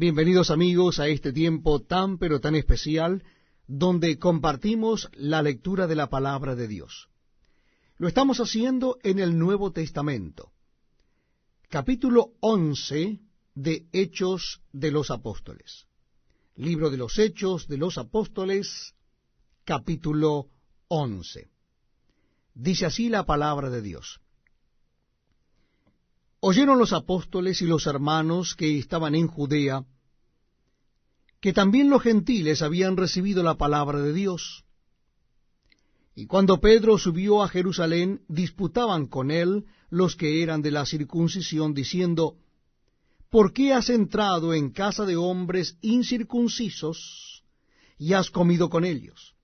Bienvenidos amigos a este tiempo tan pero tan especial donde compartimos la lectura de la palabra de Dios. Lo estamos haciendo en el Nuevo Testamento. Capítulo 11 de Hechos de los Apóstoles. Libro de los Hechos de los Apóstoles, capítulo 11. Dice así la palabra de Dios. Oyeron los apóstoles y los hermanos que estaban en Judea, que también los gentiles habían recibido la palabra de Dios. Y cuando Pedro subió a Jerusalén, disputaban con él los que eran de la circuncisión, diciendo, ¿Por qué has entrado en casa de hombres incircuncisos y has comido con ellos?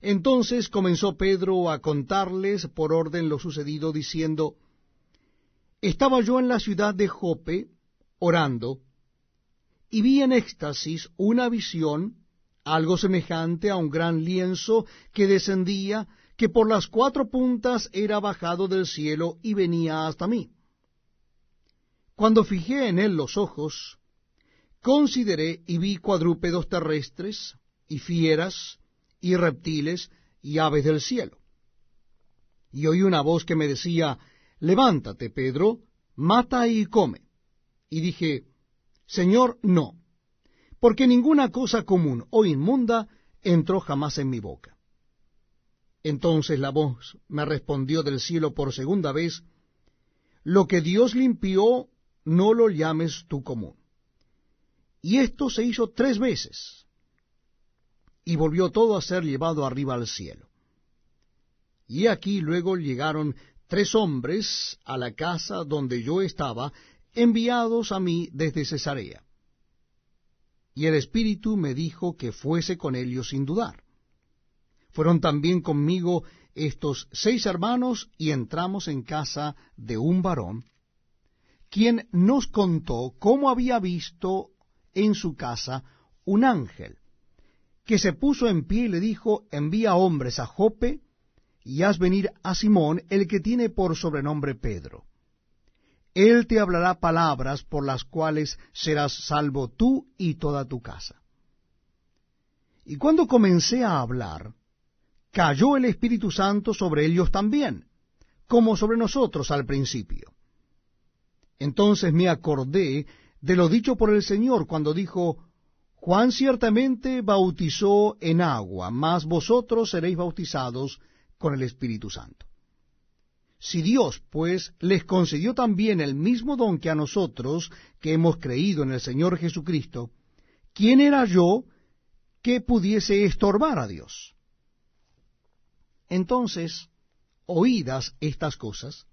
Entonces comenzó Pedro a contarles por orden lo sucedido, diciendo, estaba yo en la ciudad de Jope orando, y vi en éxtasis una visión, algo semejante a un gran lienzo que descendía, que por las cuatro puntas era bajado del cielo y venía hasta mí. Cuando fijé en él los ojos, consideré y vi cuadrúpedos terrestres, y fieras, y reptiles, y aves del cielo. Y oí una voz que me decía, levántate, Pedro, mata y come. Y dije, Señor, no, porque ninguna cosa común o inmunda entró jamás en mi boca. Entonces la voz me respondió del cielo por segunda vez, Lo que Dios limpió, no lo llames tú común. Y esto se hizo tres veces, y volvió todo a ser llevado arriba al cielo. Y aquí luego llegaron tres hombres a la casa donde yo estaba, enviados a mí desde Cesarea. Y el Espíritu me dijo que fuese con ellos sin dudar. Fueron también conmigo estos seis hermanos y entramos en casa de un varón, quien nos contó cómo había visto en su casa un ángel, que se puso en pie y le dijo, envía hombres a Jope, y haz venir a Simón, el que tiene por sobrenombre Pedro. Él te hablará palabras por las cuales serás salvo tú y toda tu casa. Y cuando comencé a hablar, cayó el Espíritu Santo sobre ellos también, como sobre nosotros al principio. Entonces me acordé de lo dicho por el Señor cuando dijo, Juan ciertamente bautizó en agua, mas vosotros seréis bautizados con el Espíritu Santo. Si Dios, pues, les concedió también el mismo don que a nosotros, que hemos creído en el Señor Jesucristo, ¿quién era yo que pudiese estorbar a Dios? Entonces, oídas estas cosas,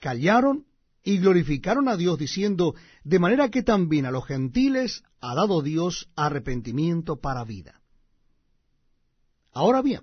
callaron y glorificaron a Dios diciendo, de manera que también a los gentiles ha dado Dios arrepentimiento para vida. Ahora bien,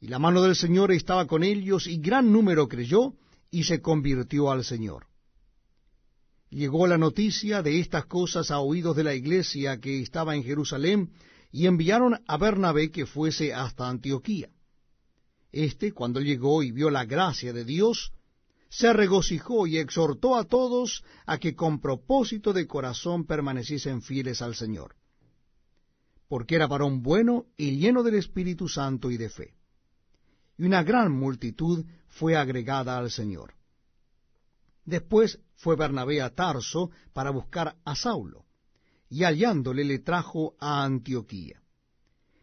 Y la mano del Señor estaba con ellos, y gran número creyó, y se convirtió al Señor. Llegó la noticia de estas cosas a oídos de la iglesia que estaba en Jerusalén, y enviaron a Bernabé que fuese hasta Antioquía. Este, cuando llegó y vio la gracia de Dios, se regocijó y exhortó a todos a que con propósito de corazón permaneciesen fieles al Señor, porque era varón bueno y lleno del Espíritu Santo y de fe y una gran multitud fue agregada al Señor. Después fue Bernabé a Tarso para buscar a Saulo, y hallándole le trajo a Antioquía.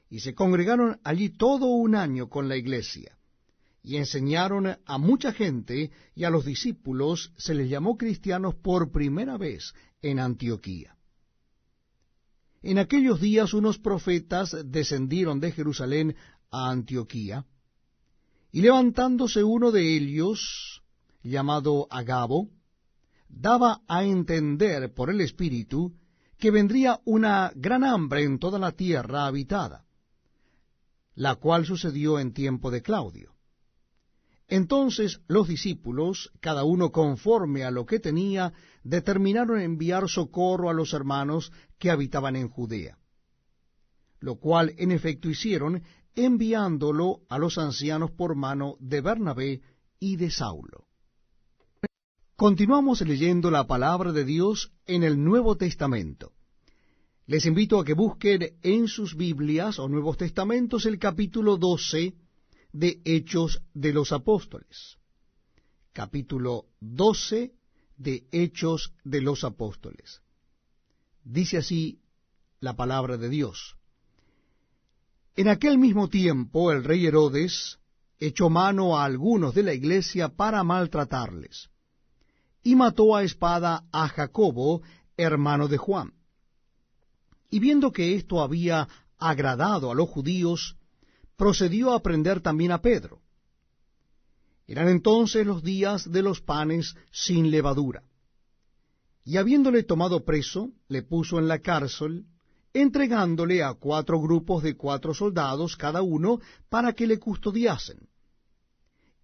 Y se congregaron allí todo un año con la iglesia, y enseñaron a mucha gente, y a los discípulos se les llamó cristianos por primera vez en Antioquía. En aquellos días unos profetas descendieron de Jerusalén a Antioquía, y levantándose uno de ellos, llamado Agabo, daba a entender por el Espíritu que vendría una gran hambre en toda la tierra habitada, la cual sucedió en tiempo de Claudio. Entonces los discípulos, cada uno conforme a lo que tenía, determinaron enviar socorro a los hermanos que habitaban en Judea, lo cual en efecto hicieron, enviándolo a los ancianos por mano de Bernabé y de Saulo. Continuamos leyendo la palabra de Dios en el Nuevo Testamento. Les invito a que busquen en sus Biblias o Nuevos Testamentos el capítulo 12 de Hechos de los Apóstoles. Capítulo 12 de Hechos de los Apóstoles. Dice así la palabra de Dios. En aquel mismo tiempo el rey Herodes echó mano a algunos de la iglesia para maltratarles, y mató a espada a Jacobo, hermano de Juan. Y viendo que esto había agradado a los judíos, procedió a prender también a Pedro. Eran entonces los días de los panes sin levadura. Y habiéndole tomado preso, le puso en la cárcel, entregándole a cuatro grupos de cuatro soldados cada uno para que le custodiasen.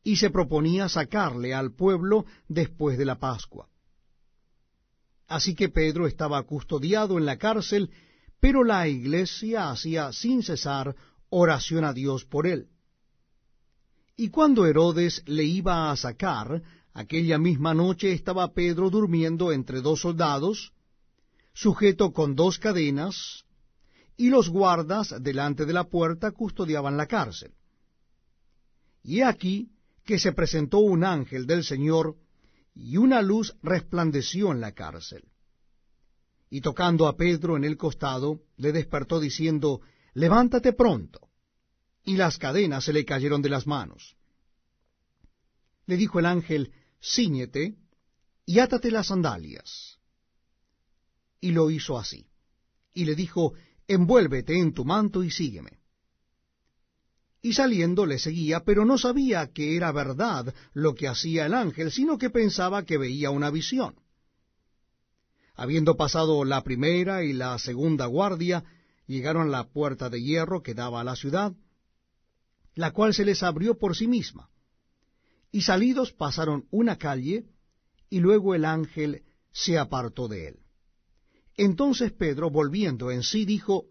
Y se proponía sacarle al pueblo después de la Pascua. Así que Pedro estaba custodiado en la cárcel, pero la iglesia hacía sin cesar oración a Dios por él. Y cuando Herodes le iba a sacar, aquella misma noche estaba Pedro durmiendo entre dos soldados, sujeto con dos cadenas, y los guardas delante de la puerta custodiaban la cárcel. Y aquí que se presentó un ángel del Señor, y una luz resplandeció en la cárcel. Y tocando a Pedro en el costado, le despertó diciendo, levántate pronto. Y las cadenas se le cayeron de las manos. Le dijo el ángel, ciñete y átate las sandalias. Y lo hizo así. Y le dijo, envuélvete en tu manto y sígueme. Y saliendo le seguía, pero no sabía que era verdad lo que hacía el ángel, sino que pensaba que veía una visión. Habiendo pasado la primera y la segunda guardia, llegaron a la puerta de hierro que daba a la ciudad, la cual se les abrió por sí misma. Y salidos pasaron una calle, y luego el ángel se apartó de él. Entonces Pedro, volviendo en sí, dijo,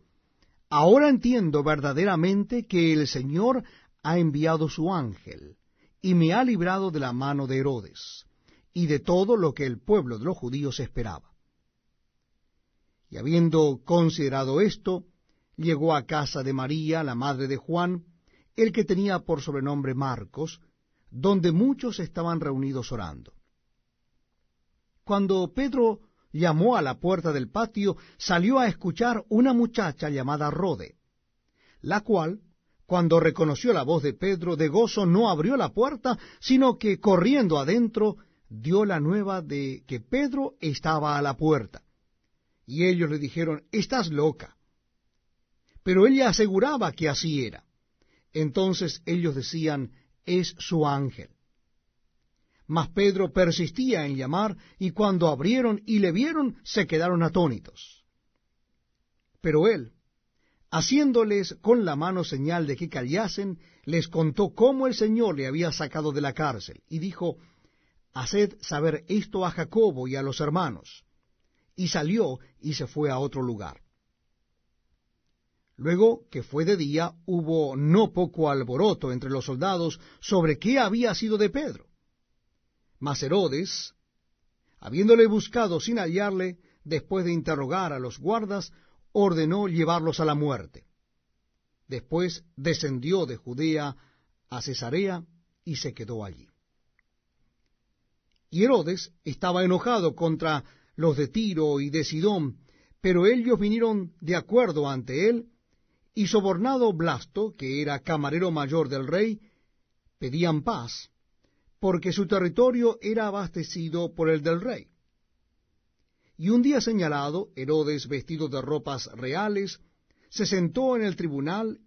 Ahora entiendo verdaderamente que el Señor ha enviado su ángel, y me ha librado de la mano de Herodes, y de todo lo que el pueblo de los judíos esperaba. Y habiendo considerado esto, llegó a casa de María, la madre de Juan, el que tenía por sobrenombre Marcos, donde muchos estaban reunidos orando. Cuando Pedro llamó a la puerta del patio, salió a escuchar una muchacha llamada Rode, la cual, cuando reconoció la voz de Pedro, de gozo no abrió la puerta, sino que corriendo adentro dio la nueva de que Pedro estaba a la puerta. Y ellos le dijeron, estás loca. Pero ella aseguraba que así era. Entonces ellos decían, es su ángel. Mas Pedro persistía en llamar, y cuando abrieron y le vieron, se quedaron atónitos. Pero él, haciéndoles con la mano señal de que callasen, les contó cómo el Señor le había sacado de la cárcel, y dijo, Haced saber esto a Jacobo y a los hermanos y salió y se fue a otro lugar. Luego que fue de día, hubo no poco alboroto entre los soldados sobre qué había sido de Pedro. Mas Herodes, habiéndole buscado sin hallarle, después de interrogar a los guardas, ordenó llevarlos a la muerte. Después descendió de Judea a Cesarea y se quedó allí. Y Herodes estaba enojado contra los de Tiro y de Sidón, pero ellos vinieron de acuerdo ante él, y sobornado Blasto, que era camarero mayor del rey, pedían paz, porque su territorio era abastecido por el del rey. Y un día señalado, Herodes, vestido de ropas reales, se sentó en el tribunal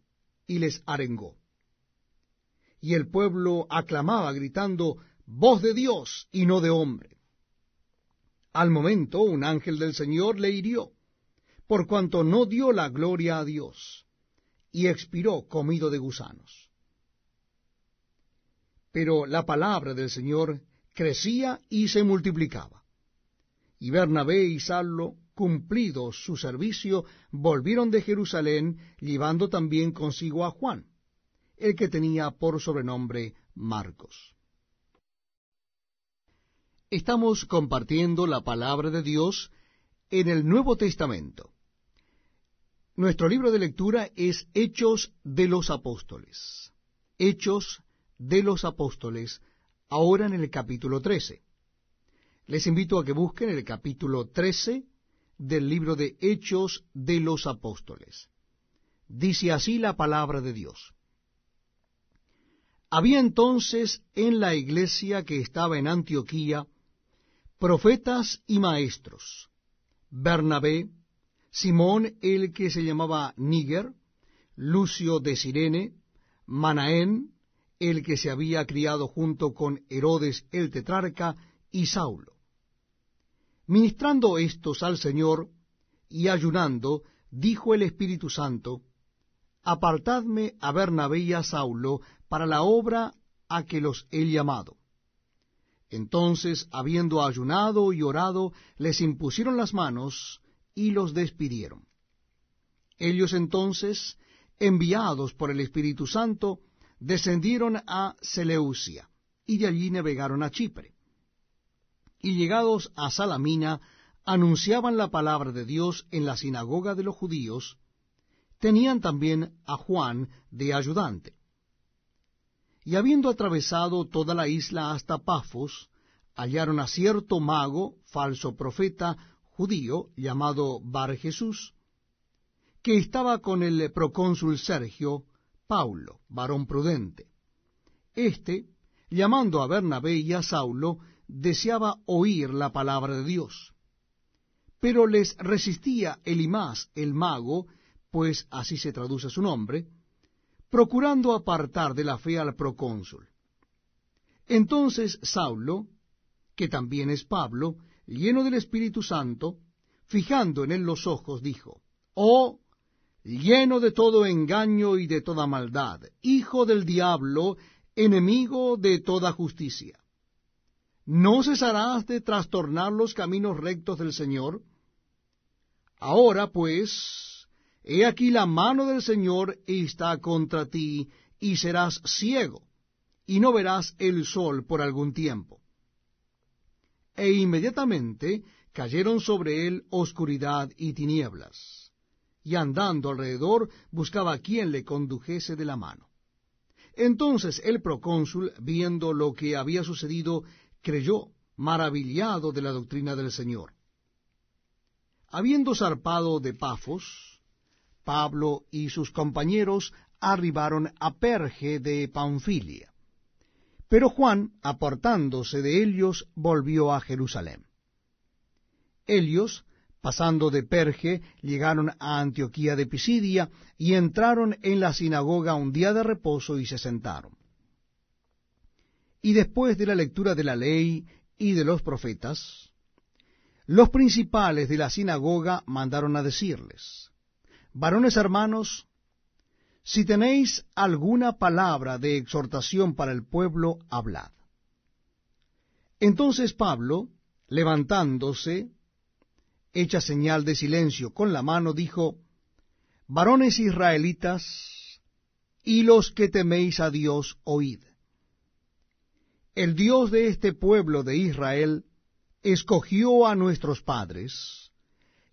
y les arengó. Y el pueblo aclamaba, gritando, Voz de Dios y no de hombre. Al momento un ángel del Señor le hirió, por cuanto no dio la gloria a Dios, y expiró comido de gusanos. Pero la palabra del Señor crecía y se multiplicaba. Y Bernabé y Saulo, cumplido su servicio, volvieron de Jerusalén, llevando también consigo a Juan, el que tenía por sobrenombre Marcos. Estamos compartiendo la palabra de Dios en el Nuevo Testamento. Nuestro libro de lectura es Hechos de los Apóstoles. Hechos de los Apóstoles, ahora en el capítulo 13. Les invito a que busquen el capítulo 13 del libro de Hechos de los Apóstoles. Dice así la palabra de Dios. Había entonces en la iglesia que estaba en Antioquía profetas y maestros, Bernabé, Simón el que se llamaba Níger, Lucio de Sirene, Manaén, el que se había criado junto con Herodes el tetrarca, y Saulo. Ministrando estos al Señor y ayunando, dijo el Espíritu Santo, Apartadme a Bernabé y a Saulo para la obra a que los he llamado. Entonces, habiendo ayunado y orado, les impusieron las manos y los despidieron. Ellos entonces, enviados por el Espíritu Santo, descendieron a Seleucia, y de allí navegaron a Chipre. Y llegados a Salamina, anunciaban la palabra de Dios en la sinagoga de los judíos, tenían también a Juan de ayudante. Y habiendo atravesado toda la isla hasta Pafos, hallaron a cierto mago, falso profeta, judío, llamado Bar Jesús, que estaba con el procónsul Sergio, Paulo, varón prudente. Este, llamando a Bernabé y a Saulo, deseaba oír la palabra de Dios. Pero les resistía Elimás el mago, pues así se traduce su nombre, procurando apartar de la fe al procónsul. Entonces Saulo, que también es Pablo, lleno del Espíritu Santo, fijando en él los ojos, dijo, Oh, lleno de todo engaño y de toda maldad, hijo del diablo, enemigo de toda justicia. ¿No cesarás de trastornar los caminos rectos del Señor? Ahora, pues, He aquí la mano del Señor está contra ti, y serás ciego, y no verás el sol por algún tiempo. E inmediatamente cayeron sobre él oscuridad y tinieblas, y andando alrededor buscaba a quien le condujese de la mano. Entonces el procónsul, viendo lo que había sucedido, creyó, maravillado de la doctrina del Señor. Habiendo zarpado de Pafos, Pablo y sus compañeros arribaron a Perge de Panfilia. Pero Juan, apartándose de ellos, volvió a Jerusalén. Ellos, pasando de Perge, llegaron a Antioquía de Pisidia y entraron en la sinagoga un día de reposo y se sentaron. Y después de la lectura de la ley y de los profetas, los principales de la sinagoga mandaron a decirles, Varones hermanos, si tenéis alguna palabra de exhortación para el pueblo, hablad. Entonces Pablo, levantándose, hecha señal de silencio con la mano, dijo, Varones israelitas, y los que teméis a Dios, oíd. El Dios de este pueblo de Israel escogió a nuestros padres,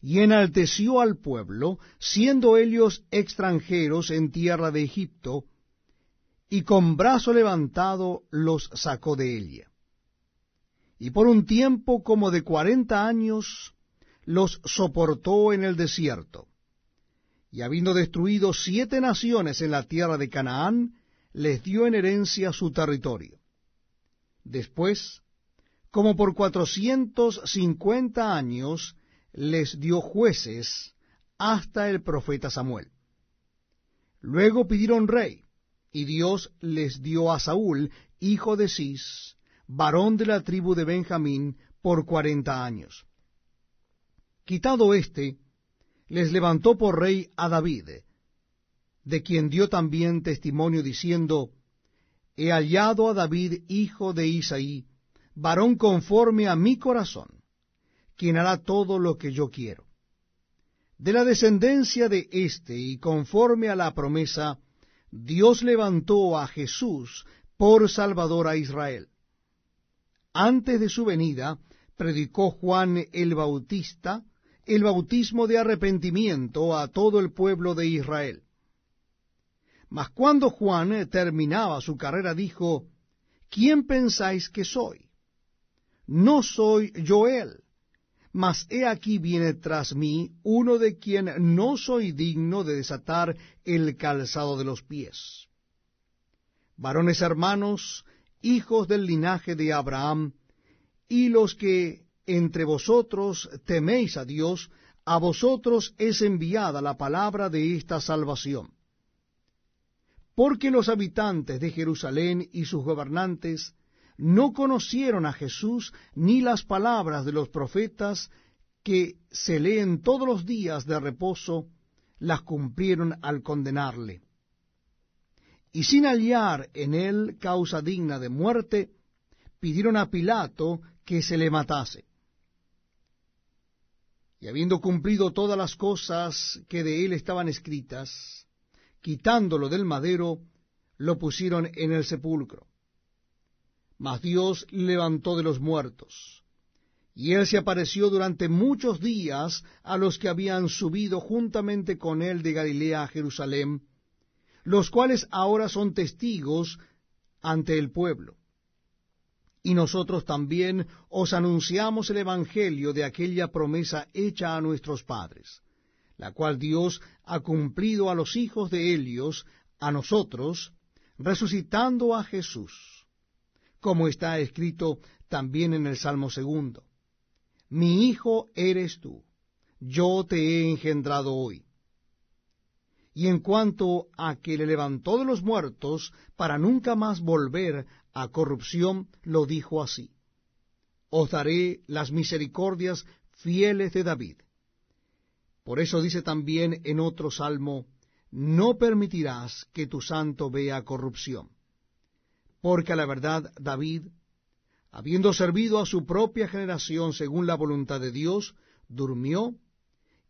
y enalteció al pueblo, siendo ellos extranjeros en tierra de Egipto, y con brazo levantado los sacó de ella. Y por un tiempo como de cuarenta años los soportó en el desierto. Y habiendo destruido siete naciones en la tierra de Canaán, les dio en herencia su territorio. Después, como por cuatrocientos cincuenta años, les dio jueces hasta el profeta Samuel. Luego pidieron rey, y Dios les dio a Saúl, hijo de Cis, varón de la tribu de Benjamín, por cuarenta años. Quitado éste, les levantó por rey a David, de quien dio también testimonio diciendo, He hallado a David, hijo de Isaí, varón conforme a mi corazón, quien hará todo lo que yo quiero. De la descendencia de éste y conforme a la promesa, Dios levantó a Jesús por Salvador a Israel. Antes de su venida, predicó Juan el Bautista el bautismo de arrepentimiento a todo el pueblo de Israel. Mas cuando Juan terminaba su carrera dijo, ¿quién pensáis que soy? No soy yo él, mas he aquí viene tras mí uno de quien no soy digno de desatar el calzado de los pies. Varones hermanos, hijos del linaje de Abraham, y los que entre vosotros teméis a Dios, a vosotros es enviada la palabra de esta salvación. Porque los habitantes de Jerusalén y sus gobernantes no conocieron a Jesús ni las palabras de los profetas que se leen todos los días de reposo, las cumplieron al condenarle. Y sin hallar en él causa digna de muerte, pidieron a Pilato que se le matase. Y habiendo cumplido todas las cosas que de él estaban escritas, quitándolo del madero, lo pusieron en el sepulcro. Mas Dios levantó de los muertos, y él se apareció durante muchos días a los que habían subido juntamente con él de Galilea a Jerusalén, los cuales ahora son testigos ante el pueblo y nosotros también os anunciamos el Evangelio de aquella promesa hecha a nuestros padres, la cual Dios ha cumplido a los hijos de Helios, a nosotros, resucitando a Jesús, como está escrito también en el Salmo segundo. Mi hijo eres tú, yo te he engendrado hoy. Y en cuanto a que le levantó de los muertos para nunca más volver a corrupción, lo dijo así. Os daré las misericordias fieles de David. Por eso dice también en otro salmo, no permitirás que tu santo vea corrupción. Porque a la verdad David, habiendo servido a su propia generación según la voluntad de Dios, durmió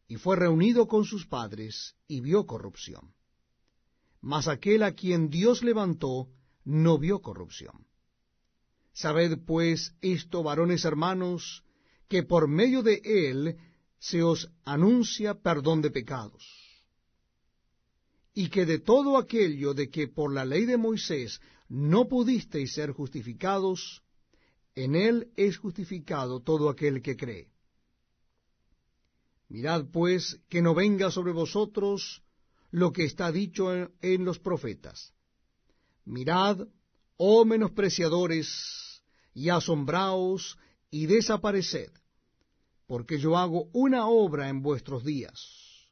y fue reunido con sus padres y vio corrupción. Mas aquel a quien Dios levantó no vio corrupción. Sabed pues esto, varones hermanos, que por medio de él se os anuncia perdón de pecados, y que de todo aquello de que por la ley de Moisés no pudisteis ser justificados, en él es justificado todo aquel que cree. Mirad pues que no venga sobre vosotros lo que está dicho en, los profetas Mirad, oh menospreciadores, y asombraos y desapareced, porque yo hago una obra en vuestros días,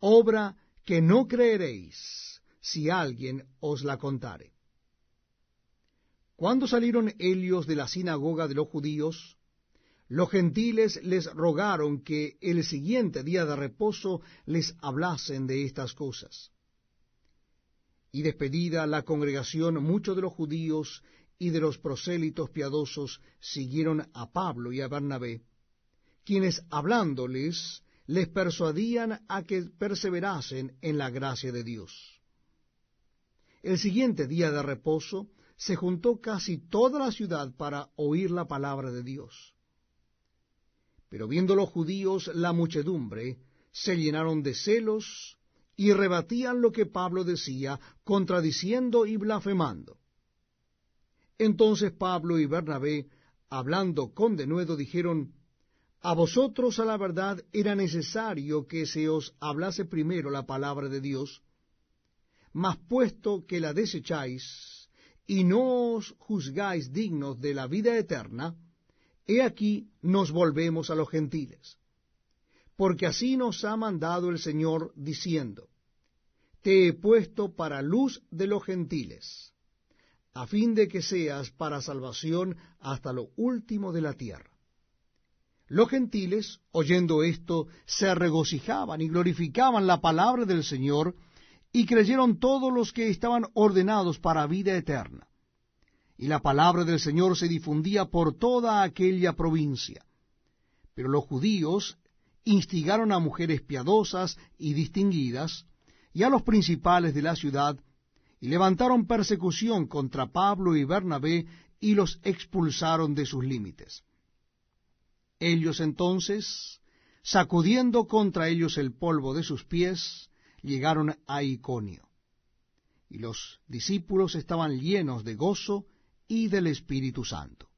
obra que no creeréis si alguien os la contare. Cuando salieron Helios de la sinagoga de los judíos, los gentiles les rogaron que el siguiente día de reposo les hablasen de estas cosas. Y despedida la congregación, muchos de los judíos y de los prosélitos piadosos siguieron a Pablo y a Bernabé, quienes hablándoles les persuadían a que perseverasen en la gracia de Dios. El siguiente día de reposo se juntó casi toda la ciudad para oír la palabra de Dios. Pero viendo los judíos la muchedumbre, se llenaron de celos y rebatían lo que Pablo decía, contradiciendo y blasfemando. Entonces Pablo y Bernabé, hablando con denuedo, dijeron, A vosotros a la verdad era necesario que se os hablase primero la palabra de Dios, mas puesto que la desecháis y no os juzgáis dignos de la vida eterna, he aquí nos volvemos a los gentiles porque así nos ha mandado el Señor diciendo, Te he puesto para luz de los gentiles, a fin de que seas para salvación hasta lo último de la tierra. Los gentiles, oyendo esto, se regocijaban y glorificaban la palabra del Señor, y creyeron todos los que estaban ordenados para vida eterna. Y la palabra del Señor se difundía por toda aquella provincia. Pero los judíos instigaron a mujeres piadosas y distinguidas, y a los principales de la ciudad, y levantaron persecución contra Pablo y Bernabé, y los expulsaron de sus límites. Ellos entonces, sacudiendo contra ellos el polvo de sus pies, llegaron a Iconio. Y los discípulos estaban llenos de gozo y del Espíritu Santo.